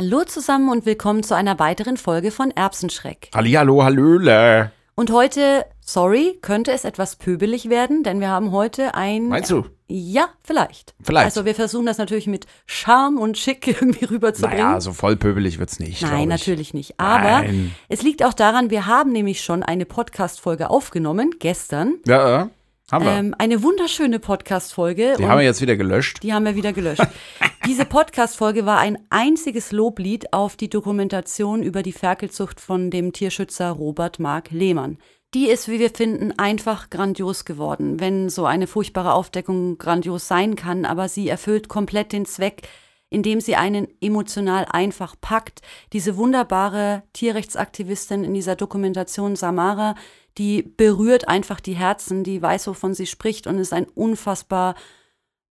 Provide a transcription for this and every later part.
Hallo zusammen und willkommen zu einer weiteren Folge von Erbsenschreck. Hallihallo, hallöle. Und heute, sorry, könnte es etwas pöbelig werden, denn wir haben heute ein. Meinst du? Ja, vielleicht. Vielleicht. Also wir versuchen das natürlich mit Charme und Schick irgendwie rüberzubringen. Naja, so voll pöbelig wird's nicht. glaub Nein, ich. natürlich nicht. Aber Nein. es liegt auch daran, wir haben nämlich schon eine Podcast-Folge aufgenommen, gestern. Ja, äh, haben wir. Ähm, eine wunderschöne Podcast-Folge. Die haben wir jetzt wieder gelöscht. Die haben wir wieder gelöscht. Diese Podcast-Folge war ein einziges Loblied auf die Dokumentation über die Ferkelzucht von dem Tierschützer Robert Mark Lehmann. Die ist, wie wir finden, einfach grandios geworden, wenn so eine furchtbare Aufdeckung grandios sein kann, aber sie erfüllt komplett den Zweck, indem sie einen emotional einfach packt. Diese wunderbare Tierrechtsaktivistin in dieser Dokumentation Samara, die berührt einfach die Herzen, die weiß, wovon sie spricht und ist ein unfassbar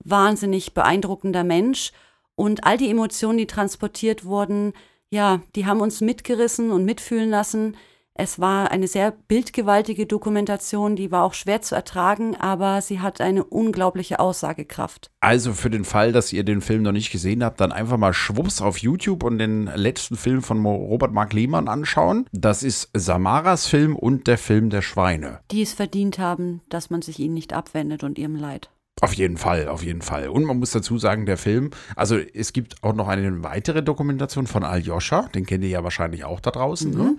wahnsinnig beeindruckender Mensch. Und all die Emotionen, die transportiert wurden, ja, die haben uns mitgerissen und mitfühlen lassen. Es war eine sehr bildgewaltige Dokumentation, die war auch schwer zu ertragen, aber sie hat eine unglaubliche Aussagekraft. Also für den Fall, dass ihr den Film noch nicht gesehen habt, dann einfach mal schwupps auf YouTube und den letzten Film von Robert Mark Lehmann anschauen. Das ist Samaras Film und der Film der Schweine. Die es verdient haben, dass man sich ihnen nicht abwendet und ihrem Leid. Auf jeden Fall, auf jeden Fall. Und man muss dazu sagen, der Film, also es gibt auch noch eine weitere Dokumentation von Aljoscha, den kennt ihr ja wahrscheinlich auch da draußen, ne?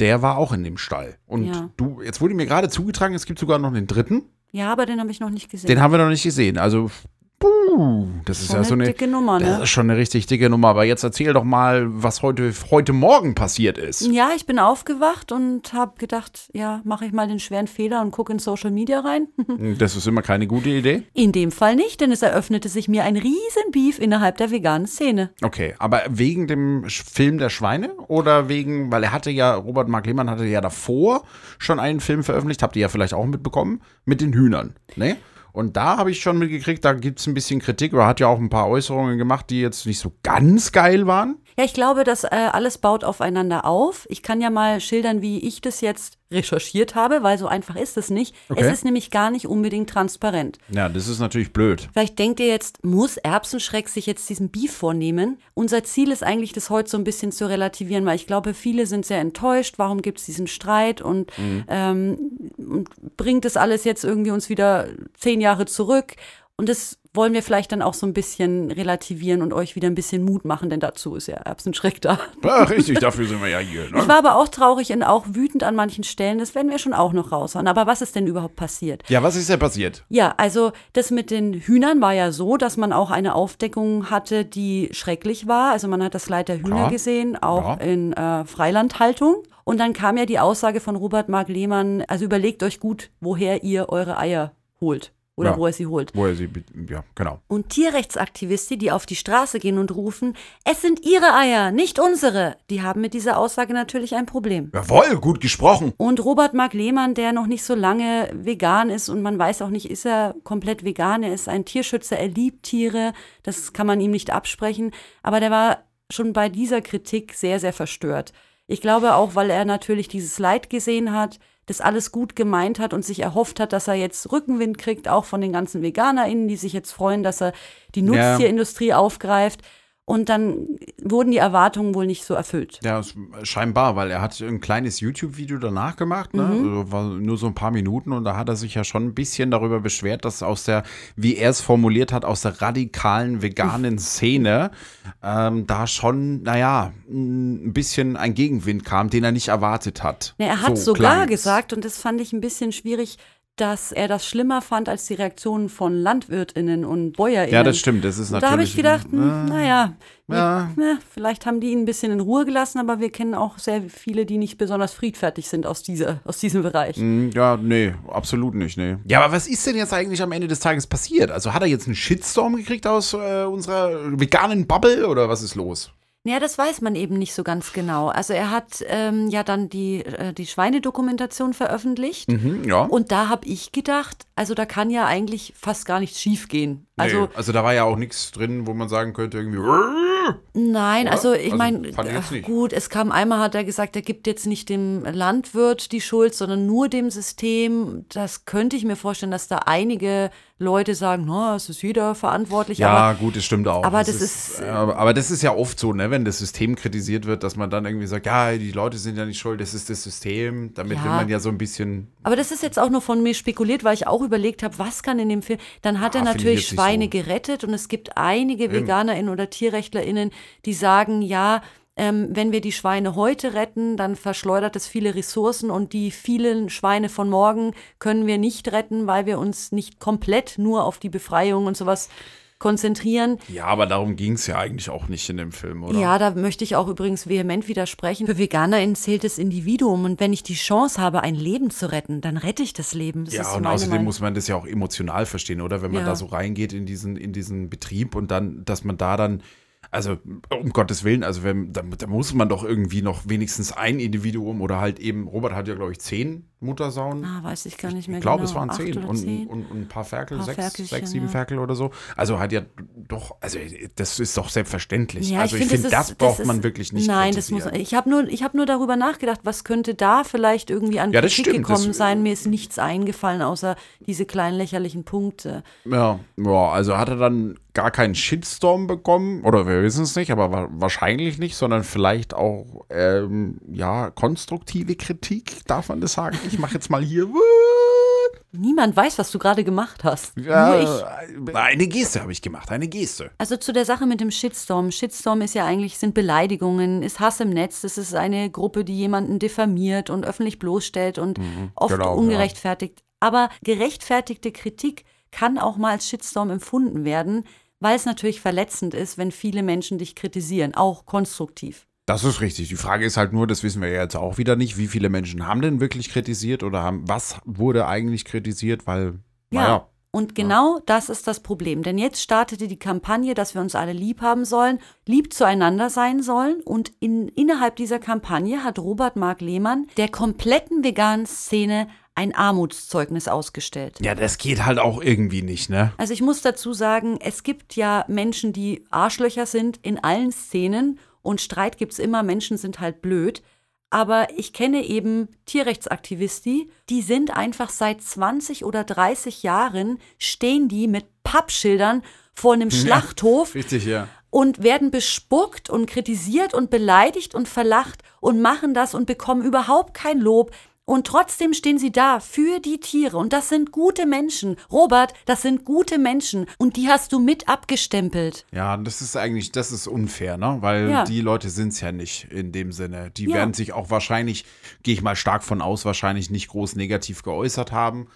Der war auch in dem Stall. Und Ja. du, jetzt wurde mir gerade zugetragen, es gibt sogar noch einen dritten. Ja, aber den habe ich noch nicht gesehen. Den haben wir noch nicht gesehen. Also, puh, das ist Schon ja so eine, dicke Nummer, das ne? ist schon eine richtig dicke Nummer. Aber jetzt erzähl doch mal, was heute, heute Morgen passiert ist. Ja, ich bin aufgewacht und habe gedacht, ja, mache ich mal den schweren Fehler und gucke in Social Media rein. Das ist immer keine gute Idee. In dem Fall nicht, denn es eröffnete sich mir ein riesen Beef innerhalb der veganen Szene. Okay, aber wegen dem Film der Schweine oder wegen, weil er hatte ja, Robert Mark Lehmann hatte ja davor schon einen Film veröffentlicht, habt ihr ja vielleicht auch mitbekommen, mit den Hühnern, ne? Und da habe ich schon mitgekriegt, da gibt es ein bisschen Kritik, oder hat ja auch ein paar Äußerungen gemacht, die jetzt nicht so ganz geil waren. Ja, ich glaube, das äh, alles baut aufeinander auf. Ich kann ja mal schildern, wie ich das jetzt recherchiert habe, weil so einfach ist es nicht. Okay. Es ist nämlich gar nicht unbedingt transparent. Ja, das ist natürlich blöd. Vielleicht denkt ihr jetzt, muss Erbsenschreck sich jetzt diesen Beef vornehmen? Unser Ziel ist eigentlich, das heute so ein bisschen zu relativieren, weil ich glaube, viele sind sehr enttäuscht. Warum gibt es diesen Streit und, ähm, und bringt das alles jetzt irgendwie uns wieder zehn Jahre zurück? Und das wollen wir vielleicht dann auch so ein bisschen relativieren und euch wieder ein bisschen Mut machen, denn dazu ist ja Erbsenschreck da. Ja, richtig, dafür sind wir ja hier. Ich Ne? war aber auch traurig und auch wütend an manchen Stellen. Das werden wir schon auch noch raushauen. Aber was ist denn überhaupt passiert? Ja, was ist denn passiert? Ja, also das mit den Hühnern war ja so, dass man auch eine Aufdeckung hatte, die schrecklich war. Also man hat das Leid der Hühner Ja. gesehen, auch Ja. in äh, Freilandhaltung. Und dann kam ja die Aussage von Robert Mark Lehmann, also überlegt euch gut, woher ihr eure Eier holt oder Ja. wo ihr sie holt. Wo er sie, ja, genau. Und Tierrechtsaktivisten, die auf die Straße gehen und rufen, es sind ihre Eier, nicht unsere, die haben mit dieser Aussage natürlich ein Problem. Jawohl, gut gesprochen. Und Robert Mark Lehmann, der noch nicht so lange vegan ist und man weiß auch nicht, ist er komplett vegan, er ist ein Tierschützer, er liebt Tiere, das kann man ihm nicht absprechen, aber der war schon bei dieser Kritik sehr, sehr verstört. Ich glaube auch, weil er natürlich dieses Leid gesehen hat, das alles gut gemeint hat und sich erhofft hat, dass er jetzt Rückenwind kriegt, auch von den ganzen VeganerInnen, die sich jetzt freuen, dass er die Ja. Nutztierindustrie aufgreift. Und dann wurden die Erwartungen wohl nicht so erfüllt. Ja, es- scheinbar, weil er hat ein kleines YouTube-Video danach gemacht, ne? Also war nur so ein paar Minuten und da hat er sich ja schon ein bisschen darüber beschwert, dass aus der, wie er es formuliert hat, aus der radikalen veganen Szene ähm, da schon, naja, ein bisschen ein Gegenwind kam, den er nicht erwartet hat. Ne, er hat So sogar klang's. gesagt, und das fand ich ein bisschen schwierig, dass er das schlimmer fand als die Reaktionen von LandwirtInnen und BäuerInnen. Ja, das stimmt, das ist natürlich. da habe ich gedacht, hm, naja, ja. ne, vielleicht haben die ihn ein bisschen in Ruhe gelassen, aber wir kennen auch sehr viele, die nicht besonders friedfertig sind aus, dieser, aus diesem Bereich. Mm, Ja, nee, absolut nicht, nee. Ja, aber was ist denn jetzt eigentlich am Ende des Tages passiert? Also hat er jetzt einen Shitstorm gekriegt aus äh, unserer veganen Bubble oder was ist los? Ja, das weiß man eben nicht so ganz genau. Also er hat ähm, ja dann die, äh, die Schweinedokumentation veröffentlicht. Mhm, ja. Und da habe ich gedacht, also da kann ja eigentlich fast gar nichts schiefgehen. Also nee, also da war ja auch nichts drin, wo man sagen könnte, irgendwie. Nein, Oder? also ich Also, meine, gut, es kam einmal, hat er gesagt, er gibt jetzt nicht dem Landwirt die Schuld, sondern nur dem System. Das könnte ich mir vorstellen, dass da einige Leute sagen, na, es ist jeder verantwortlich. Ja, aber, gut, das stimmt auch. aber das, das ist, ist, äh, aber, das ist ja oft so, ne, wenn das System kritisiert wird, dass man dann irgendwie sagt, ja, die Leute sind ja nicht schuld, das ist das System. Damit Ja. will man ja so ein bisschen. aber das ist jetzt auch nur von mir spekuliert, weil ich auch überlegt habe, was kann in dem Film. Dann hat Ah, er natürlich Schweine so. gerettet und es gibt einige VeganerInnen oder TierrechtlerInnen, die sagen, ja, ähm, wenn wir die Schweine heute retten, dann verschleudert es viele Ressourcen und die vielen Schweine von morgen können wir nicht retten, weil wir uns nicht komplett nur auf die Befreiung und sowas konzentrieren. Ja, aber darum ging es ja eigentlich auch nicht in dem Film, oder? Ja, da möchte ich auch übrigens vehement widersprechen. Für VeganerInnen zählt das Individuum und wenn ich die Chance habe, ein Leben zu retten, dann rette ich das Leben. Das Ja, ist und außerdem Meinung. muss man das ja auch emotional verstehen, oder? Wenn man Ja. da so reingeht in diesen, in diesen Betrieb und dann, dass man da dann, also um Gottes Willen, also wenn, da, da muss man doch irgendwie noch wenigstens ein Individuum oder halt eben, Robert hat ja, glaube ich, zehn Muttersauen. Ah, weiß ich gar nicht mehr Ich glaube, genau. es waren zehn und, zehn. Und, und ein paar Ferkel, Paar sechs, sechs, sieben ja. Ferkel oder so. Also hat ja doch, also das ist doch selbstverständlich. Ja, also ich, find, finde, das, ist- braucht ist- man wirklich nicht Nein, das muss. Ich habe nur, ich habe nur darüber nachgedacht, was könnte da vielleicht irgendwie an Ja, das Kritik stimmt, gekommen das- sein. Mir ist nichts eingefallen, außer diese kleinen lächerlichen Punkte. Ja, ja, also hat er dann gar keinen Shitstorm bekommen, oder wir wissen es nicht, aber wa wahrscheinlich nicht, sondern vielleicht auch, ähm, ja, konstruktive Kritik, darf man das sagen? Ich mache jetzt mal hier. Niemand weiß, was du gerade gemacht hast. Nur ich. Ja, eine Geste habe ich gemacht, eine Geste. Also zu der Sache mit dem Shitstorm. Shitstorm ist ja eigentlich, sind Beleidigungen, ist Hass im Netz. Das ist eine Gruppe, die jemanden diffamiert und öffentlich bloßstellt und oft genau, ja. ungerechtfertigt. Aber gerechtfertigte Kritik kann auch mal als Shitstorm empfunden werden, weil es natürlich verletzend ist, wenn viele Menschen dich kritisieren, auch konstruktiv. Das ist richtig. Die Frage ist halt nur, das wissen wir ja jetzt auch wieder nicht, wie viele Menschen haben denn wirklich kritisiert oder haben, was wurde eigentlich kritisiert, weil, naja, Und genau das ist das Problem. Denn jetzt startete die Kampagne, dass wir uns alle lieb haben sollen, lieb zueinander sein sollen. Und in, innerhalb dieser Kampagne hat Robert Mark Lehmann der kompletten veganen Szene ein Armutszeugnis ausgestellt. ja, das geht halt auch irgendwie nicht, ne? Also ich muss dazu sagen, es gibt ja Menschen, die Arschlöcher sind in allen Szenen und Streit gibt's immer, Menschen sind halt blöd. Aber ich kenne eben Tierrechtsaktivisti, die sind einfach seit 20 oder 30 Jahren, stehen die mit Pappschildern vor einem Schlachthof Richtig, ja. und werden bespuckt und kritisiert und beleidigt und verlacht und machen das und bekommen überhaupt kein Lob. Und trotzdem stehen sie da für die Tiere. Und das sind gute Menschen. Robert, das sind gute Menschen. Und die hast du mit abgestempelt. Ja, das ist eigentlich, das ist unfair, ne? Weil Ja. die Leute sind es ja nicht in dem Sinne. Die Ja. werden sich auch wahrscheinlich, gehe ich mal stark von aus, wahrscheinlich nicht groß negativ geäußert haben.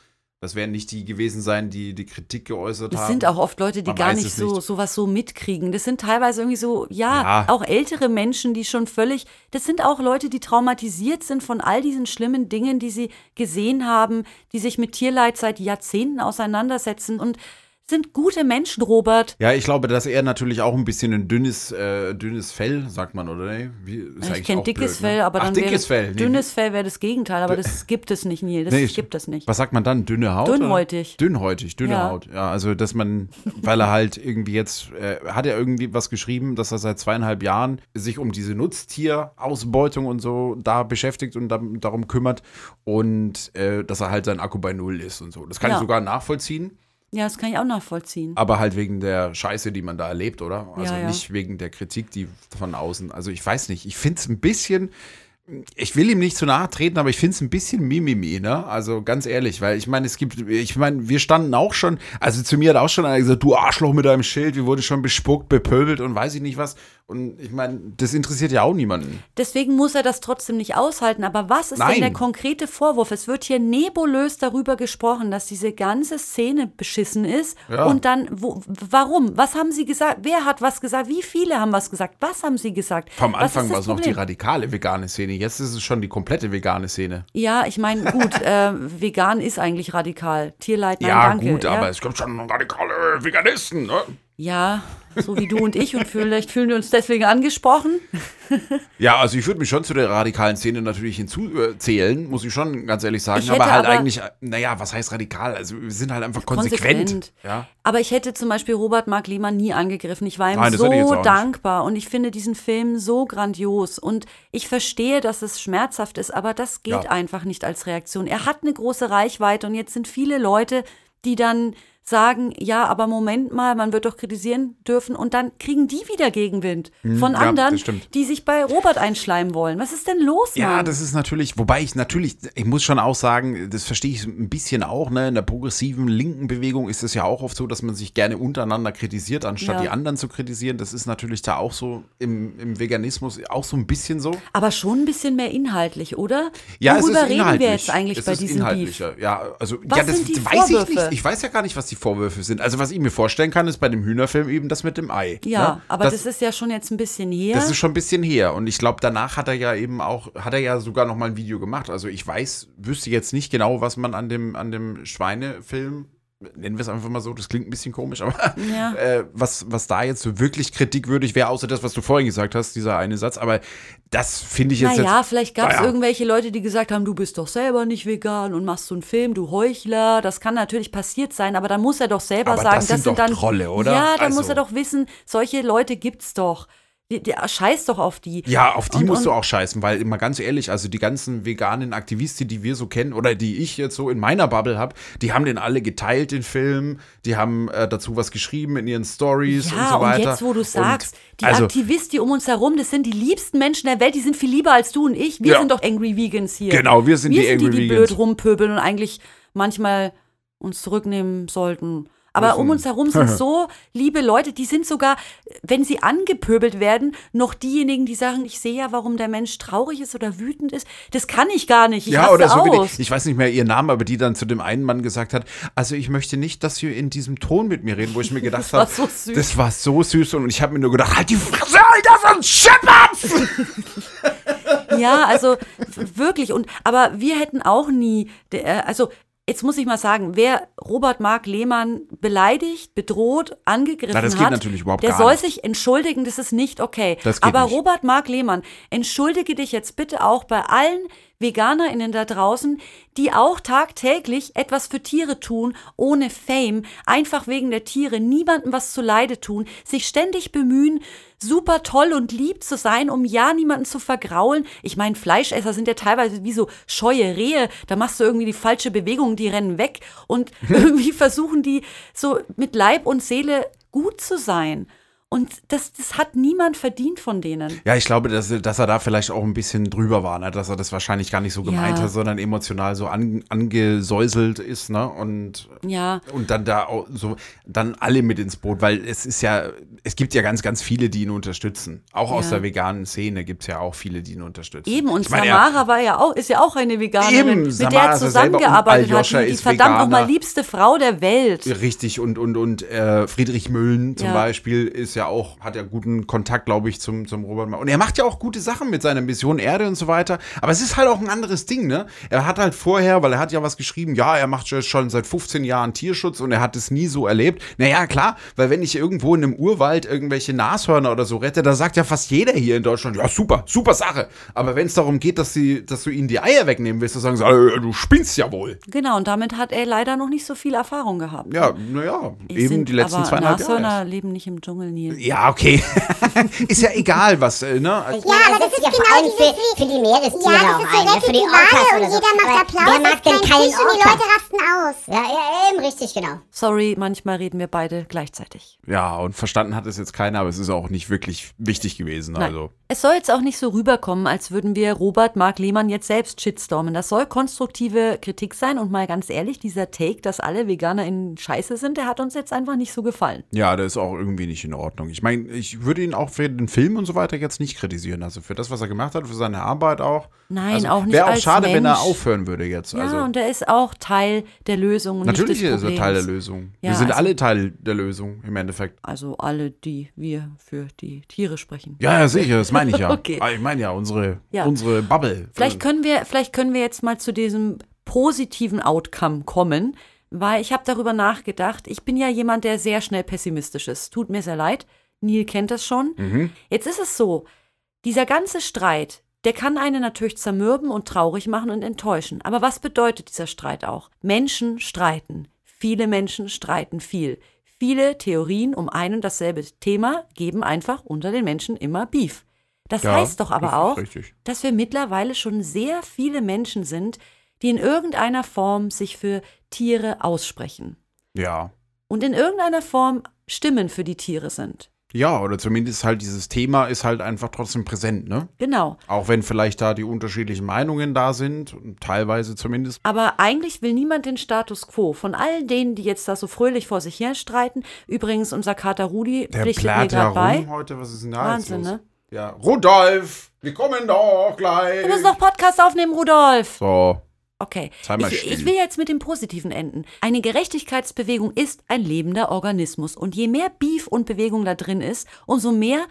Das werden nicht die gewesen sein, die die Kritik geäußert Das haben. sind auch oft Leute, die Man gar nicht so nicht. sowas so mitkriegen. Das sind teilweise irgendwie so, ja, Ja. auch ältere Menschen, die schon völlig, das sind auch Leute, die traumatisiert sind von all diesen schlimmen Dingen, die sie gesehen haben, die sich mit Tierleid seit Jahrzehnten auseinandersetzen und sind gute Menschen, Robert. Ja, ich glaube, dass er natürlich auch ein bisschen ein dünnes, äh, dünnes Fell, sagt man, oder? Nee? Wie, ich kenne dickes blöd, ne? Fell, aber Ach, dann dickes Fell. Dünnes Fell wäre das Gegenteil, aber das gibt es nicht, Neil. Das Nee, gibt es nicht. Was sagt man dann? Dünne Haut? Dünnhäutig. Oder? Dünnhäutig, dünne Ja. Haut. Ja, also dass man, weil er halt irgendwie jetzt, äh, hat er irgendwie was geschrieben, dass er seit zweieinhalb Jahren sich um diese Nutztierausbeutung und so da beschäftigt und da, darum kümmert und äh, dass er halt sein Akku bei Null ist und so. Das kann Ja. ich sogar nachvollziehen, Ja, das kann ich auch nachvollziehen. aber halt wegen der Scheiße, die man da erlebt, oder? Also Ja, ja. nicht wegen der Kritik, die von außen. Also ich weiß nicht, ich finde es ein bisschen ich will ihm nicht zu nahe treten, aber ich finde es ein bisschen Mimimi, ne? Also ganz ehrlich, weil ich meine, es gibt, ich meine, wir standen auch schon, also zu mir hat auch schon einer gesagt, du Arschloch mit deinem Schild, wir wurden schon bespuckt, bepöbelt und weiß ich nicht was. Und ich meine, das interessiert ja auch niemanden. Deswegen muss er das trotzdem nicht aushalten. Aber was ist Nein. denn der konkrete Vorwurf? Es wird hier nebulös darüber gesprochen, dass diese ganze Szene beschissen ist. Ja. Und dann, wo, warum? Was haben sie gesagt? Wer hat was gesagt? Wie viele haben was gesagt? Was haben sie gesagt? Vom Anfang war es noch die radikale vegane Szene, jetzt ist es schon die komplette vegane Szene. Ja, ich meine, gut, äh, vegan ist eigentlich radikal. Tierleid, nein, ja, danke. gut, ja. aber es gibt schon radikale Veganisten, ne? Ja, so wie du und ich und vielleicht fühlen wir uns deswegen angesprochen. Ja, also ich würde mich schon zu der radikalen Szene natürlich hinzuzählen, muss ich schon ganz ehrlich sagen. Aber halt aber- eigentlich, naja, was heißt radikal? Also wir sind halt einfach konsequent. Konsequent. Ja. Aber ich hätte zum Beispiel Robert Mark Lehmann nie angegriffen. Ich war ihm Nein, so dankbar und ich finde diesen Film so grandios. Und ich verstehe, dass es schmerzhaft ist, aber das geht Ja. einfach nicht als Reaktion. Er hat eine große Reichweite und jetzt sind viele Leute, die dann sagen, ja, aber Moment mal, man wird doch kritisieren dürfen und dann kriegen die wieder Gegenwind von ja, anderen, die sich bei Robert einschleimen wollen. Was ist denn los, Mann? Ja, das ist natürlich, wobei ich natürlich, ich muss schon auch sagen, das verstehe ich ein bisschen auch, ne? In der progressiven linken Bewegung ist es ja auch oft so, dass man sich gerne untereinander kritisiert, anstatt Ja. die anderen zu kritisieren. Das ist natürlich da auch so im, im Veganismus auch so ein bisschen so. aber schon ein bisschen mehr inhaltlich, oder? Ja, Worüber es ist reden wir jetzt eigentlich es bei diesem Beef? inhaltlicher. Ja, also Was ja, das sind die weiß ich Vorwürfe? nicht. Ich weiß ja gar nicht, was die Vorwürfe sind. Also was ich mir vorstellen kann, ist bei dem Hühnerfilm eben das mit dem Ei. Ja, ne? aber das, ist ja schon jetzt ein bisschen her. Das ist schon ein bisschen her. Und ich glaube, danach hat er ja eben auch, hat er ja sogar noch mal ein Video gemacht. Also ich weiß, wüsste jetzt nicht genau, was man an dem, an dem Schweinefilm, nennen wir es einfach mal so, das klingt ein bisschen komisch, aber Ja. äh, was, was da jetzt so wirklich kritikwürdig wäre, außer das, was du vorhin gesagt hast, dieser eine Satz. Aber das finde ich jetzt. Naja, jetzt, vielleicht gab es Naja. irgendwelche Leute, die gesagt haben, du bist doch selber nicht vegan und machst so einen Film, du Heuchler. Das kann natürlich passiert sein, aber dann muss er doch selber Aber sagen, das sind doch dann Trolle, oder? Ja, dann Also- muss er doch wissen, solche Leute gibt's doch. Die, die, scheiß doch auf die. Ja, auf die Und- musst du und- auch scheißen, weil immer ganz ehrlich, also die ganzen veganen Aktivisten, die wir so kennen oder die ich jetzt so in meiner Bubble habe, die haben den alle geteilt, den Film, die haben äh, dazu was geschrieben in ihren Stories und Ja, so und weiter. jetzt, wo du sagst, die also, Aktivisten die um uns herum, das sind die liebsten Menschen der Welt, die sind viel lieber als du und ich. Wir Ja. sind doch Angry Vegans hier. Genau, wir sind wir die sind Angry die, die Vegans. blöd rumpöbeln und eigentlich manchmal uns zurücknehmen sollten. Aber um uns herum sind so liebe Leute, die sind sogar, wenn sie angepöbelt werden, noch diejenigen, die sagen, ich sehe ja, warum der Mensch traurig ist oder wütend ist. Das kann ich gar nicht. Ich ja, oder so aus. die, ich weiß nicht mehr ihren Namen, aber die dann zu dem einen Mann gesagt hat, also ich möchte nicht, dass Sie in diesem Ton mit mir reden, wo ich mir gedacht Das war habe, so süß. das war so süß und ich habe mir nur gedacht, halt die Fresse, Alter, sonst scheppert's! Ja, also wirklich. Und aber wir hätten auch nie, äh, also jetzt muss ich mal sagen, wer Robert Mark Lehmann beleidigt, bedroht, angegriffen Na, das geht hat, natürlich überhaupt der soll nicht. sich entschuldigen. Das ist nicht okay. Aber nicht. Robert Mark Lehmann, entschuldige dich jetzt bitte auch bei allen VeganerInnen da draußen, die auch tagtäglich etwas für Tiere tun, ohne Fame, einfach wegen der Tiere, niemandem was zu Leide tun, sich ständig bemühen, super toll und lieb zu sein, um ja niemanden zu vergraulen. Ich meine, Fleischesser sind ja teilweise wie so scheue Rehe, da machst du irgendwie die falsche Bewegung, die rennen weg und irgendwie versuchen die so mit Leib und Seele gut zu sein. Und das, das hat niemand verdient von denen. Ja, ich glaube, dass, dass er da vielleicht auch ein bisschen drüber war, ne? dass er das wahrscheinlich gar nicht so gemeint Ja. hat, sondern emotional so an, angesäuselt ist, ne? Und, Ja. und dann da auch so, dann alle mit ins Boot, weil es ist ja, es gibt ja ganz, ganz viele, die ihn unterstützen. Auch aus Ja. der veganen Szene gibt es ja auch viele, die ihn unterstützen. Eben, und Ich meine, Samara war ja auch, ist ja auch eine Veganerin, Eben, mit Samara der er zusammengearbeitet hat. Die, die ist verdammt nochmal liebste Frau der Welt. Richtig, und, und, und äh, Friedrich Müllen zum Ja. Beispiel ist ja auch, hat ja guten Kontakt, glaube ich, zum, zum Robert Und er macht ja auch gute Sachen mit seiner Mission Erde und so weiter. Aber es ist halt auch ein anderes Ding, ne? Er hat halt vorher, weil er hat ja was geschrieben, ja, er macht schon- seit 15 Jahren Tierschutz und er hat es nie so erlebt. Naja, klar, weil wenn ich irgendwo in einem Urwald irgendwelche Nashörner oder so rette, da sagt ja fast jeder hier in Deutschland, ja, super, super Sache. Aber wenn es darum geht, dass, sie, dass du ihnen die Eier wegnehmen willst, dann sagen sie, äh, du spinnst ja wohl. Genau, und damit hat er leider noch nicht so viel Erfahrung gehabt. Ja, naja, eben die letzten aber zweieinhalb Jahre. Nashörner leben nicht im Dschungel, Ja, okay. ist ja egal, was, äh, ne? Ja, aber das das ist ja ist vor genau allem für, für die Meerestiere Ja, das auch ein, ne? für die die Wale Orcas und oder so. jeder macht Applaus, Wer mag ist denn kein keinen Fisch und die? Leute rasten aus. Ja, ja, eben, richtig, genau. Sorry, manchmal reden wir beide gleichzeitig. Ja, und verstanden hat es jetzt keiner, aber es ist auch nicht wirklich wichtig gewesen. Nein. Also. Es soll jetzt auch nicht so rüberkommen, als würden wir Robert Mark Lehmann jetzt selbst shitstormen. Das soll konstruktive Kritik sein und mal ganz ehrlich, dieser Take, dass alle Veganer in Scheiße sind, der hat uns jetzt einfach nicht so gefallen. Ja, der ist auch irgendwie nicht in Ordnung. Ich meine, ich würde ihn auch für den Film und so weiter jetzt nicht kritisieren. Also für das, was er gemacht hat, für seine Arbeit auch. Nein, also, auch nicht Wäre auch schade, wenn er Mensch. aufhören würde jetzt. Ja, also. und er ist auch Teil der Lösung Natürlich ist er. Teil der Lösung. Ja, Wir sind also- alle Teil der Lösung im Endeffekt. Also alle, die wir für die Tiere sprechen. Ja, ja, sicher, das meine ich ja. Okay. Aber Ich meine ja, unsere, Ja. unsere Bubble. Vielleicht können wir, vielleicht können wir jetzt mal zu diesem positiven Outcome kommen, weil ich habe darüber nachgedacht. Ich bin ja jemand, der sehr schnell pessimistisch ist. Tut mir sehr leid. Neil kennt das schon. Mhm. Jetzt ist es so, dieser ganze Streit, der kann einen natürlich zermürben und traurig machen und enttäuschen. Aber was bedeutet dieser Streit auch? Menschen streiten. Viele Menschen streiten viel. Viele Theorien um ein und dasselbe Thema geben einfach unter den Menschen immer Beef. Das Ja, heißt doch das aber ist auch, richtig. dass wir mittlerweile schon sehr viele Menschen sind, die in irgendeiner Form sich für Tiere aussprechen. Ja. und in irgendeiner Form Stimmen für die Tiere sind. Ja, oder zumindest halt dieses Thema ist halt einfach trotzdem präsent, ne? Genau. Auch wenn vielleicht da die unterschiedlichen Meinungen da sind, teilweise zumindest. Aber eigentlich will niemand den Status quo. Von all denen, die jetzt da so fröhlich vor sich her streiten. Übrigens, unser Kater Rudi Der pflichtet mir gerade bei. heute, was ist denn da Wahnsinn, ne? Ja, Rudolf, wir kommen doch gleich. Wir müssen noch Podcast aufnehmen, Rudolf. So, Okay. Ich, ich will jetzt mit dem Positiven enden. Eine Gerechtigkeitsbewegung ist ein lebender Organismus. Und je mehr Beef und Bewegung da drin ist, umso mehr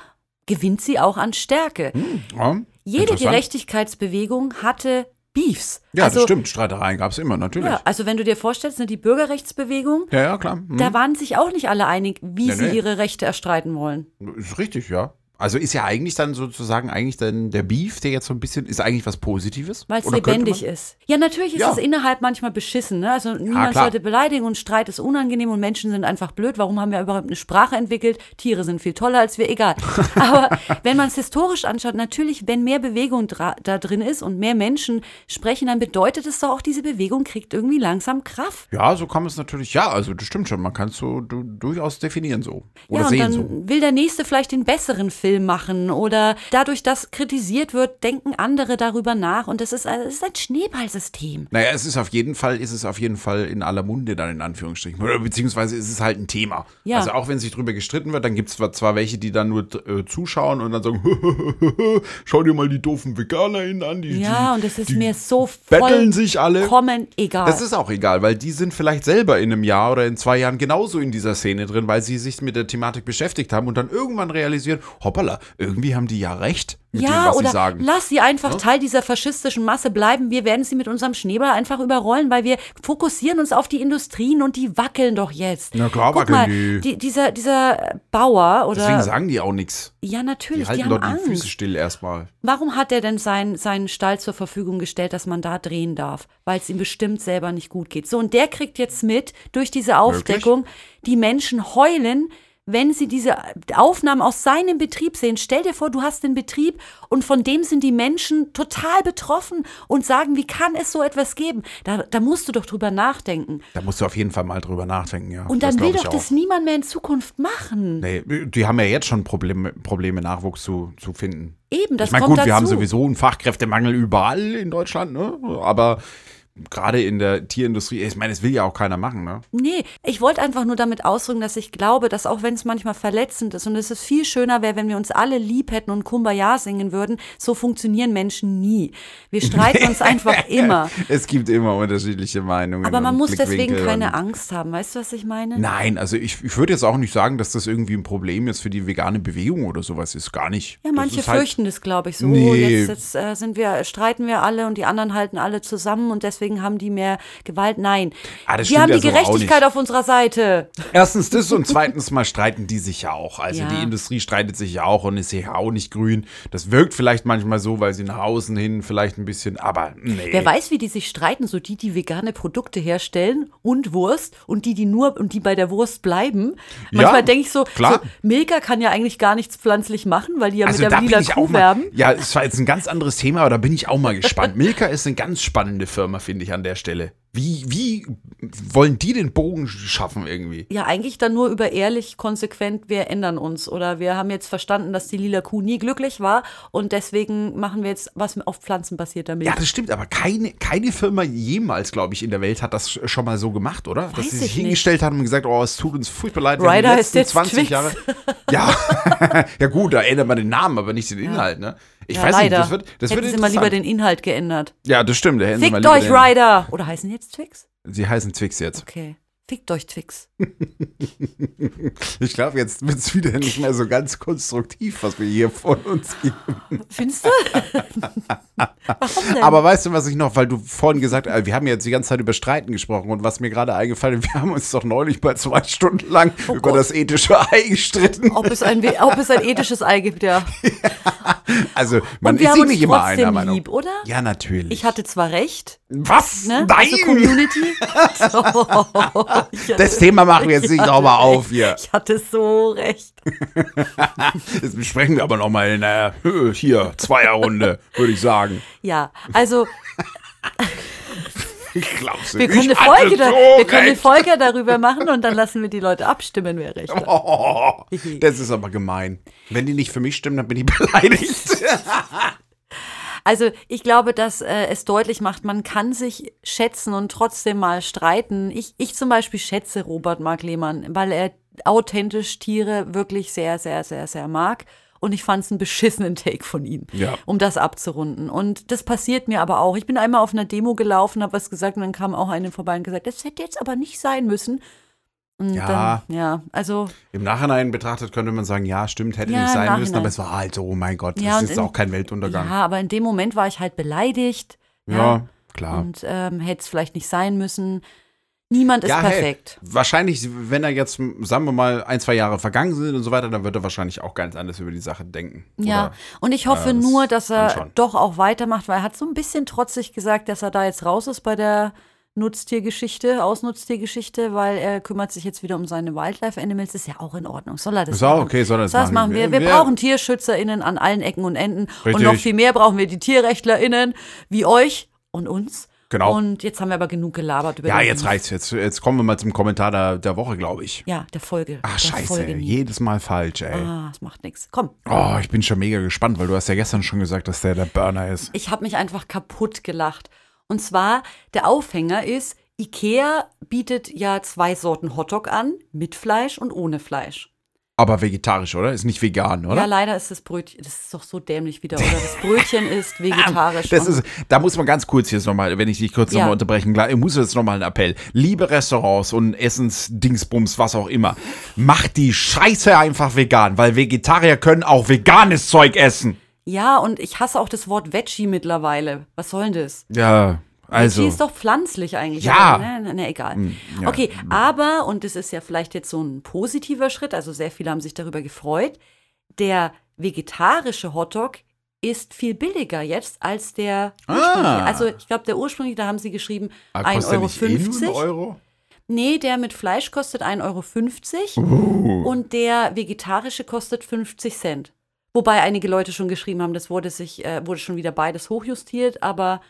gewinnt sie auch an Stärke. ja, Jede. Gerechtigkeitsbewegung hatte Beefs. Ja, also, das stimmt. Streitereien gab es immer, natürlich. Ja, also wenn du dir vorstellst, ne, die Bürgerrechtsbewegung, Ja, ja, klar. Hm. da waren sich auch nicht alle einig, wie Nee, sie nee. ihre Rechte erstreiten wollen. Ist richtig, ja. Also ist ja eigentlich dann sozusagen eigentlich dann der Beef, der jetzt so ein bisschen, ist eigentlich was Positives? Weil es lebendig ist. Ja, natürlich ist Ja. es innerhalb manchmal beschissen. Ne? Also niemand klar. sollte beleidigen und Streit ist unangenehm und Menschen sind einfach blöd. Warum haben wir überhaupt eine Sprache entwickelt? Tiere sind viel toller als wir, egal. Aber wenn man es historisch anschaut, natürlich, wenn mehr Bewegung da drin ist und mehr Menschen sprechen, dann bedeutet es doch auch, diese Bewegung kriegt irgendwie langsam Kraft. Ja, so kann man es natürlich, ja, also das stimmt schon. Man kann es so du, durchaus definieren so. Oder ja, und sehen dann so. will der Nächste vielleicht den besseren Film machen oder dadurch, dass kritisiert wird, denken andere darüber nach und das ist, ein- das ist ein Schneeballsystem. Naja, es ist auf jeden Fall, ist es auf jeden Fall in aller Munde dann in Anführungsstrichen. Oder beziehungsweise ist es halt ein Thema. Ja. Also auch wenn sich drüber gestritten wird, dann gibt es zwar, welche, die dann nur äh, zuschauen und dann sagen, schau dir mal die doofen VeganerInnen an, die, Ja, die, und es ist mir so betteln sich alle. vollkommen egal. Das ist auch egal, weil die sind vielleicht selber in einem Jahr oder in zwei Jahren genauso in dieser Szene drin, weil sie sich mit der Thematik beschäftigt haben und dann irgendwann realisieren, hoppala, irgendwie haben die ja recht mit dem, ja, was oder sie sagen. lass sie einfach Teil dieser faschistischen Masse bleiben. Wir werden sie mit unserem Schneeball einfach überrollen, weil wir fokussieren uns auf die Industrien und die wackeln doch jetzt. Na klar Guck wackeln mal, die. die. Dieser, dieser Bauer oder. Deswegen sagen die auch nichts. ja, Die natürlich, die, halten haben dort die Angst. Füße still erstmal. Warum hat er denn sein, seinen Stall zur Verfügung gestellt, dass man da drehen darf? Weil es ihm bestimmt selber nicht gut geht. So, und der kriegt jetzt mit, durch diese Aufdeckung, die Menschen heulen, wenn sie diese Aufnahmen aus seinem Betrieb sehen. Stell dir vor, du hast den Betrieb und von dem sind die Menschen total betroffen und sagen, wie kann es so etwas geben? Da, da musst du doch drüber nachdenken. Da musst du auf jeden Fall mal drüber nachdenken, ja. Und Das dann will glaub doch das niemand mehr in Zukunft machen. Nee, die haben ja jetzt schon Probleme, Probleme Nachwuchs zu, zu finden. Eben, das ich meine, kommt gut, wir haben dazu. sowieso einen Fachkräftemangel überall in Deutschland, ne? Aber gerade in der Tierindustrie, ich meine, es will ja auch keiner machen, ne? Nee, ich wollte einfach nur damit ausdrücken, dass ich glaube, dass auch wenn es manchmal verletzend ist und es ist viel schöner wäre, wenn wir uns alle lieb hätten und Kumbaya singen würden, so funktionieren Menschen nie. Wir streiten uns einfach immer. Es gibt immer unterschiedliche Meinungen. Aber man muss deswegen keine Angst haben. Weißt du, was ich meine? Nein, also ich, ich würde jetzt auch nicht sagen, dass das irgendwie ein Problem jetzt für die vegane Bewegung oder sowas ist. Gar nicht. Ja, Das manche halt- fürchten das, glaube ich, so. Nee. Jetzt, jetzt äh, sind wir, streiten wir alle und die anderen halten alle zusammen und deswegen haben die mehr Gewalt. Nein. Ah, stimmt haben die Gerechtigkeit auf unserer Seite. Erstens das und zweitens mal streiten die sich ja auch. Also Ja. die Industrie streitet sich ja auch und ist ja auch nicht grün. Das wirkt vielleicht manchmal so, weil sie nach außen hin vielleicht ein bisschen, aber nee. Wer weiß, wie die sich streiten, so die, die vegane Produkte herstellen und Wurst und die, die nur und die bei der Wurst bleiben. Manchmal Ja, denke ich so, klar. so, Milka kann ja eigentlich gar nichts pflanzlich machen, weil die ja Also mit der lila Kuh mal, werben. ja, es war jetzt ein ganz anderes Thema, aber da bin ich auch mal gespannt. Milka ist eine ganz spannende Firma, finde ich an der Stelle. Wie, wie wollen die den Bogen schaffen irgendwie? Ja, eigentlich dann nur über ehrlich, konsequent, wir ändern uns. Oder wir haben jetzt verstanden, dass die lila Kuh nie glücklich war und deswegen machen wir jetzt was auf pflanzenbasierter Milch. Ja, das stimmt, aber keine, keine Firma jemals, glaube ich, in der Welt hat das schon mal so gemacht, oder? Dass Weiß sie sich ich hingestellt haben und gesagt, oh, es tut uns furchtbar leid, wir haben die ist letzten jetzt 20 Twix. Jahre. Ja, ja gut, da ändert man den Namen, aber nicht den Inhalt, ne? Ich ja, weiß leider. nicht, das wird, das Hätten wird sie mal lieber den Inhalt geändert. Ja, das stimmt. hätten Fickt euch, Ryder! Oder heißen die jetzt Twix? Sie heißen Twix jetzt. Okay. Fickt euch, Twix. Ich glaube, jetzt wird es wieder nicht mehr so ganz konstruktiv, was wir hier von uns geben. Findest du? Warum denn? Aber weißt du, was ich noch, weil du vorhin gesagt hast, wir haben jetzt die ganze Zeit über Streiten gesprochen und was mir gerade eingefallen ist, wir haben uns doch neulich mal zwei Stunden lang über Oh Gott. das ethische Ei gestritten. ob es, ein, ob es ein ethisches Ei gibt, ja. Also, man ist sich nicht immer einer Meinung. lieb, oder? Ja, natürlich. Ich hatte zwar recht, was? ne? Nein! Also Community. Oh, das Thema machen wir jetzt ich nicht nochmal auf hier. Ich hatte so recht. Das besprechen wir aber nochmal in der, äh, hier, Zweierrunde, würde ich sagen. Ja, also Glaubst du, Wir können, eine ich Folge da, so wir können eine. Folge darüber machen und dann lassen wir die Leute abstimmen, wer recht hat. Oh, das ist aber gemein. Wenn die nicht für mich stimmen, dann bin ich beleidigt. Also ich glaube, dass äh, es deutlich macht, man kann sich schätzen und trotzdem mal streiten. Ich, ich zum Beispiel schätze Robert Mark Lehmann, weil er authentisch Tiere wirklich sehr, sehr, sehr, sehr mag. Und ich fand es einen beschissenen Take von ihm, Ja. um das abzurunden. Und das passiert mir aber auch. Ich bin einmal auf einer Demo gelaufen, habe was gesagt und dann kam auch eine vorbei und gesagt, das hätte jetzt aber nicht sein müssen. Und Ja. Dann, ja, also Im Nachhinein betrachtet könnte man sagen, ja, stimmt, hätte Ja, nicht sein müssen, aber es war halt so, oh mein Gott, Ja, das ist in- auch kein Weltuntergang. ja, aber in dem Moment war ich halt beleidigt. Ja, klar. Und ähm, hätte es vielleicht nicht sein müssen. Niemand ist ja, hey, perfekt. wahrscheinlich, wenn er jetzt, sagen wir mal, ein, zwei Jahre vergangen sind und so weiter, dann wird er wahrscheinlich auch ganz anders über die Sache denken. Ja, Oder- und ich hoffe äh, das nur, dass er anschauen. doch auch weitermacht, weil er hat so ein bisschen trotzig gesagt, dass er da jetzt raus ist bei der Nutztiergeschichte, Ausnutztiergeschichte, weil er kümmert sich jetzt wieder um seine Wildlife Animals. Ist ja auch in Ordnung. Soll er das Ist auch machen? okay, soll er das das machen. wir. Wir Wir- brauchen TierschützerInnen an allen Ecken und Enden. Und Richtig. noch viel mehr brauchen wir die TierrechtlerInnen wie euch und uns. Genau. Und jetzt haben wir aber genug gelabert über Ja, jetzt Beef. reicht's. Jetzt, jetzt kommen wir mal zum Kommentar der, der Woche, glaube ich. Ja, der Folge. Ach, der scheiße, Folge jedes Mal falsch, ey. Ah, das macht nichts. Komm, Oh, ich bin schon mega gespannt, weil du hast ja gestern schon gesagt, dass der der Burner ist. ich habe mich einfach kaputt gelacht. Und zwar, der Aufhänger ist, Ikea bietet ja zwei Sorten Hotdog an, mit Fleisch und ohne Fleisch. Aber vegetarisch, oder? Ist nicht vegan, oder? Ja, leider ist das Brötchen, das ist doch so dämlich wieder, oder? Das Brötchen ist vegetarisch. Das ist, da muss man ganz kurz jetzt nochmal, wenn ich dich kurz Ja. nochmal unterbrechen, klar, ich muss jetzt nochmal einen Appell. Liebe Restaurants und Essensdingsbums, was auch immer, macht die Scheiße einfach vegan, weil Vegetarier können auch veganes Zeug essen. Ja, und ich hasse auch das Wort Veggie mittlerweile. Was soll denn das? Ja, also. Veggie ist doch pflanzlich eigentlich. Ja. Ne, ne, ne, egal. ja. Okay, aber, und das ist ja vielleicht jetzt so ein positiver Schritt, also sehr viele haben sich darüber gefreut, der vegetarische Hotdog ist viel billiger jetzt als der ursprüngliche. Ah. Also ich glaube, der ursprüngliche, da haben sie geschrieben Ah, 1,50 kostet der Euro. Euro? Nee, der mit Fleisch kostet 1,50 Euro Uh. und der vegetarische kostet 50 Cent. Wobei einige Leute schon geschrieben haben, das wurde sich, äh, wurde schon wieder beides hochjustiert, aber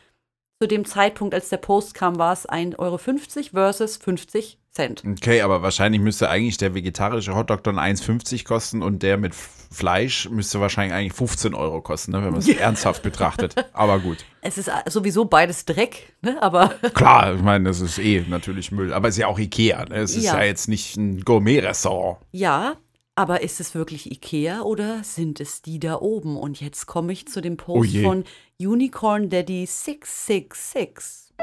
zu dem Zeitpunkt, als der Post kam, war es 1,50 Euro versus 50 Cent. Okay, aber wahrscheinlich müsste eigentlich der vegetarische Hotdog dann 1,50 kosten und der mit Fleisch müsste wahrscheinlich eigentlich 15 Euro kosten, ne, wenn man es ernsthaft betrachtet. Aber gut. Es ist äh, sowieso beides Dreck, ne? aber Klar, ich meine, das ist eh natürlich Müll. Aber es ist ja auch Ikea. Ne? Es ist ja. Ja. jetzt nicht ein Gourmet-Restaurant. ja. Aber ist es wirklich Ikea oder sind es die da oben? Und jetzt komme ich zu dem Oh Post je. von Unicorn Daddy 666.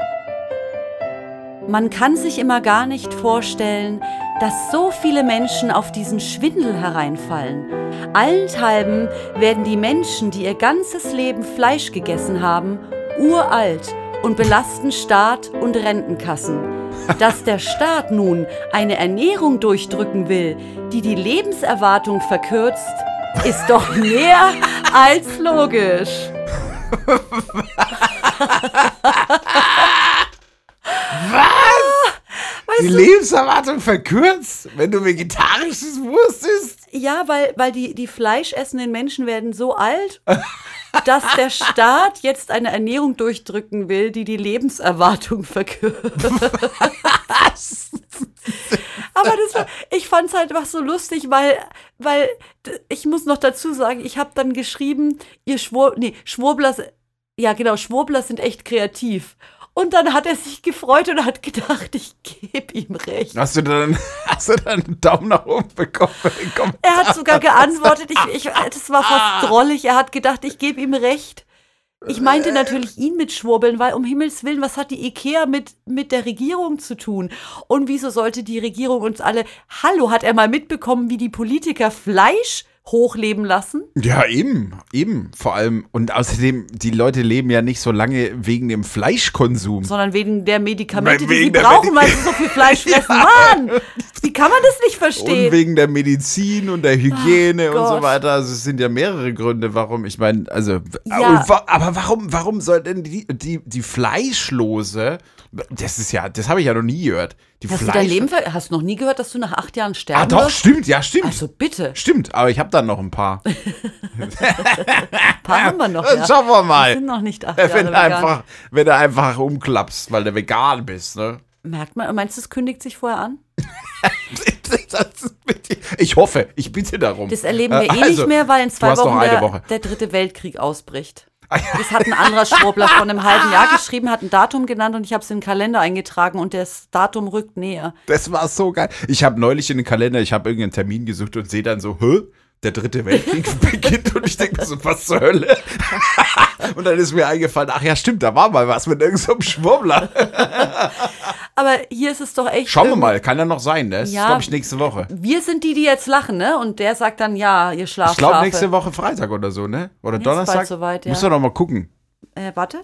Man kann sich immer gar nicht vorstellen, dass so viele Menschen auf diesen Schwindel hereinfallen. Allenthalben werden die Menschen, die ihr ganzes Leben Fleisch gegessen haben, uralt und belasten Staat und Rentenkassen. Dass der Staat nun eine Ernährung durchdrücken will, die die Lebenserwartung verkürzt, ist doch mehr als logisch. Die Lebenserwartung verkürzt, wenn du vegetarisches Wurst isst. Ja, weil, weil die, die fleischessenden Menschen werden so alt, dass der Staat jetzt eine Ernährung durchdrücken will, die die Lebenserwartung verkürzt. Aber das war, ich fand es halt einfach so lustig, weil, weil ich muss noch dazu sagen, ich habe dann geschrieben, ihr Schwur, nee, Schwurbler, s- ja genau, Schwurbler sind echt kreativ. Und dann hat er sich gefreut und hat gedacht, ich gebe ihm recht. Hast du dann, hast du dann einen Daumen nach oben bekommen? Er hat sogar geantwortet, ich, ich, das war fast drollig. Er hat gedacht, ich gebe ihm recht. Ich meinte natürlich ihn mit Schwurbeln, weil um Himmels Willen, was hat die IKEA mit, mit der Regierung zu tun? Und wieso sollte die Regierung uns alle. Hallo, hat er mal mitbekommen, wie die Politiker Fleisch hochleben lassen? Ja, eben, eben. Vor allem, und außerdem, die Leute leben ja nicht so lange wegen dem Fleischkonsum. Sondern wegen der Medikamente, die Wegen sie der brauchen, Medi- weil sie so viel Fleisch fressen. Mann! Wie kann man das nicht Und verstehen? wegen der Medizin und der Hygiene Ach und so weiter. Also es sind ja mehrere Gründe, warum. Ich meine, also, Ja. und wa aber warum, warum soll denn die, die, die Fleischlose Das ist ja, das habe ich ja noch nie gehört. Die Hast du Fleisch dein Leben ver Hast du noch nie gehört, dass du nach acht Jahren sterben Ah, doch, wirst? stimmt, ja, stimmt. Also bitte, Stimmt, aber ich habe dann noch ein paar. ein paar haben wir noch. Ja. Schauen wir Wir mal. sind noch nicht acht Jahre Wenn du, vegan. einfach, wenn du einfach umklappst, weil du vegan bist, ne? Merkt man, meinst du, es kündigt sich vorher an? Ich hoffe, ich bitte darum. Das erleben wir Äh, eh also, nicht mehr, weil in zwei du Wochen der, der dritte Weltkrieg ausbricht. Das hat ein anderer Schwurbler vor einem halben Jahr geschrieben, hat ein Datum genannt und ich habe es in den Kalender eingetragen und das Datum rückt näher. Das war so geil. Ich habe neulich in den Kalender, ich habe irgendeinen Termin gesucht und sehe dann so, hä? Der dritte Weltkrieg beginnt und ich denke so, was zur Hölle? und dann ist mir eingefallen, ach ja, stimmt, da war mal was mit irgendeinem so Schwurbler. Aber hier ist es doch echt. Schauen wir mal, kann ja noch sein, ne? Das Ja. ist, glaube ich, nächste Woche. Wir sind die, die jetzt lachen, ne? Und der sagt dann, ja, ihr Ich Schlafschafe. glaube, nächste Woche Freitag oder so, ne? Oder Jetzt Donnerstag. soweit, ja. Müssen wir noch mal gucken. Äh, warte.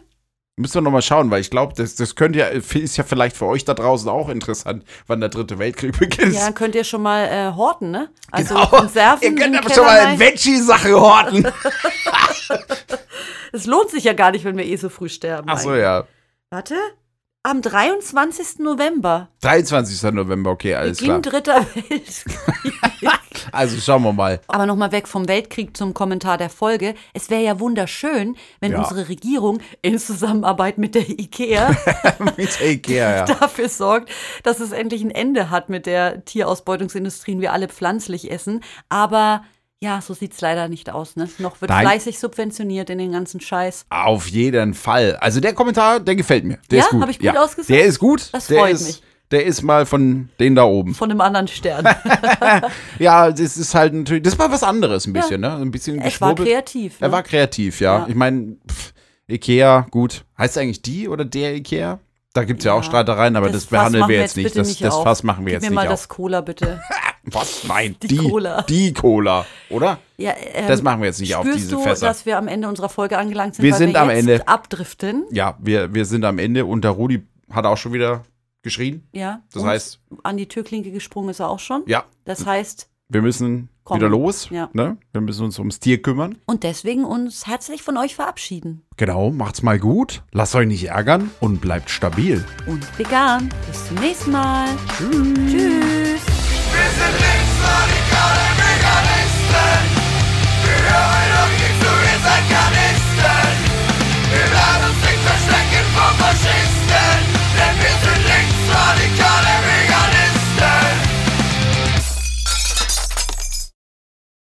Müssen wir noch mal schauen, weil ich glaube, das, das könnte ja, ist ja vielleicht für euch da draußen auch interessant, wann der dritte Weltkrieg beginnt. Ja, dann könnt ihr schon mal äh, horten, ne? Also Genau. Konserven. Ihr könnt aber schon mal rein. Veggie-Sache horten. Es lohnt sich ja gar nicht, wenn wir eh so früh sterben. Ach so, eigentlich. ja. Warte. Am 23. November. 23. November, okay, alles Beginn klar. dritter Weltkrieg. Also schauen wir mal. Aber nochmal weg vom Weltkrieg zum Kommentar der Folge. Es wäre ja wunderschön, wenn Ja. unsere Regierung in Zusammenarbeit mit der IKEA Mit Ikea, ja. dafür sorgt, dass es endlich ein Ende hat mit der Tierausbeutungsindustrie und wir alle pflanzlich essen. Aber ja, so sieht es leider nicht aus. Ne? Noch wird Nein. fleißig subventioniert in den ganzen Scheiß. Auf jeden Fall. Also der Kommentar, der gefällt mir. Der Ja? ist gut. Hab ich gut ausgesagt? Der ist gut. Das der freut ist, mich. Der ist mal von denen da oben. Von einem anderen Stern. Ja, das ist halt natürlich, das war was anderes ein bisschen, ne? Ein bisschen es war kreativ. Ne? Er war kreativ, ja. Ja. Ich meine, Ikea, gut. Heißt eigentlich die oder der Ikea? Da gibt es ja. auch Ja. Streitereien, aber das, Fass behandeln wir jetzt nicht. Das, nicht das auf. Fass machen wir Gib jetzt mir mal nicht das auf. Cola bitte. Was? Nein, Die die, Cola. Die Cola, oder? Ja, ähm, Das machen wir jetzt nicht auf diese du, Fässer. dass wir am Ende unserer Folge angelangt sind, Wir weil sind wir am Ende. abdriften? Ja, wir, wir sind am Ende und der Rudi hat auch schon wieder geschrien. Ja. Das heißt- an die Türklinke gesprungen ist er auch schon. Ja, Das heißt, wir müssen Komm. wieder los. Ja. Ne? Wir müssen uns ums Tier kümmern. und deswegen uns herzlich von euch verabschieden. Genau, macht's mal gut. Lasst euch nicht ärgern und bleibt stabil. Und vegan. Bis zum nächsten Mal. Tschüss. Tschüss. Americanistan, we are